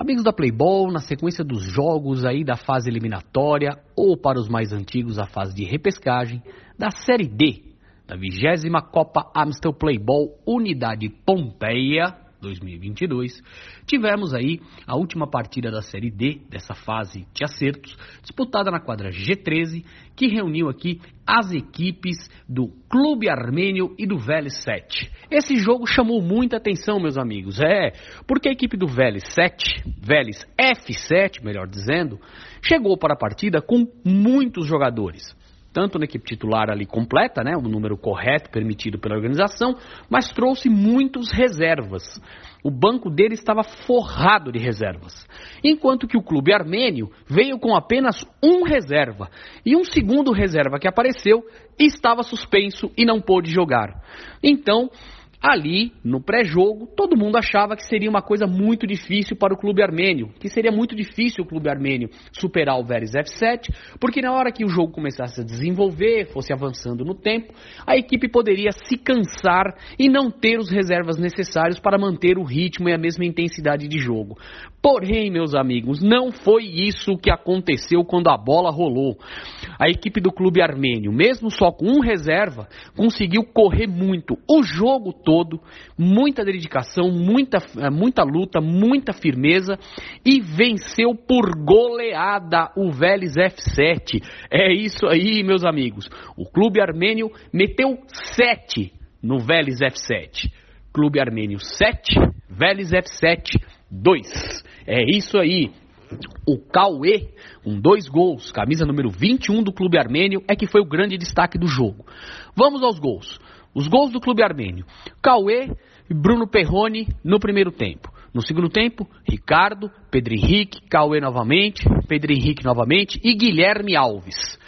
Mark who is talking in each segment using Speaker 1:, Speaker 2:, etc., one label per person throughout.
Speaker 1: Amigos da Playboy, na sequência dos jogos aí da fase eliminatória, ou para os mais antigos, a fase de repescagem, da Série D, da vigésima Copa Amstel Playboy Unidade Pompeia, 2022, tivemos aí a última partida da Série D, dessa fase de acertos, disputada na quadra G13, que reuniu aqui as equipes do Clube Armênio e do Vélez 7. Esse jogo chamou muita atenção, meus amigos, é, porque a equipe do Vélez 7, Vélez F7, melhor dizendo, chegou para a partida com muitos jogadores tanto na equipe titular ali completa, né, o número correto permitido pela organização, mas trouxe muitos reservas. O banco dele estava forrado de reservas. Enquanto que o clube armênio veio com apenas um reserva. E um segundo reserva que apareceu estava suspenso e não pôde jogar. Então, Ali, no pré-jogo, todo mundo achava que seria uma coisa muito difícil para o clube armênio, que seria muito difícil o clube armênio superar o Vélez F7, porque na hora que o jogo começasse a desenvolver, fosse avançando no tempo, a equipe poderia se cansar e não ter os reservas necessários para manter o ritmo e a mesma intensidade de jogo. Porém, meus amigos, não foi isso que aconteceu quando a bola rolou. A equipe do clube armênio, mesmo só com um reserva, conseguiu correr muito o jogo todo, muita dedicação, muita, eh, muita luta, muita firmeza e venceu por goleada o Vélez F7. É isso aí, meus amigos. O clube armênio meteu 7 no Vélez F7. Clube Armênio 7, Vélez F7 2. É isso aí. O Cauê, com dois gols, camisa número 21 do clube armênio, é que foi o grande destaque do jogo. Vamos aos gols. Os gols do clube armênio. Cauê e Bruno Perrone no primeiro tempo. No segundo tempo, Ricardo, Pedro Henrique, Cauê novamente, Pedro Henrique novamente e Guilherme Alves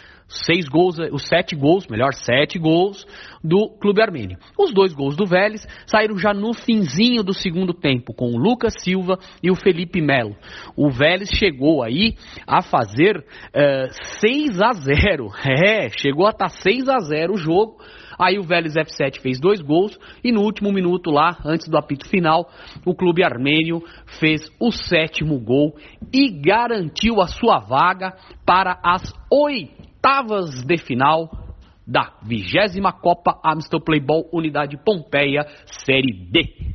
Speaker 1: seis gols, os sete gols, melhor, sete gols do Clube Armênio. Os dois gols do Vélez saíram já no finzinho do segundo tempo, com o Lucas Silva e o Felipe Melo. O Vélez chegou aí a fazer uh, eh, 6 a 0 É, chegou a estar tá 6 a 0 o jogo. Aí o Vélez F7 fez dois gols e no último minuto lá, antes do apito final, o clube armênio fez o sétimo gol e garantiu a sua vaga para as oito oitavas de final da vigésima Copa Amstel Playball Unidade Pompeia Série D.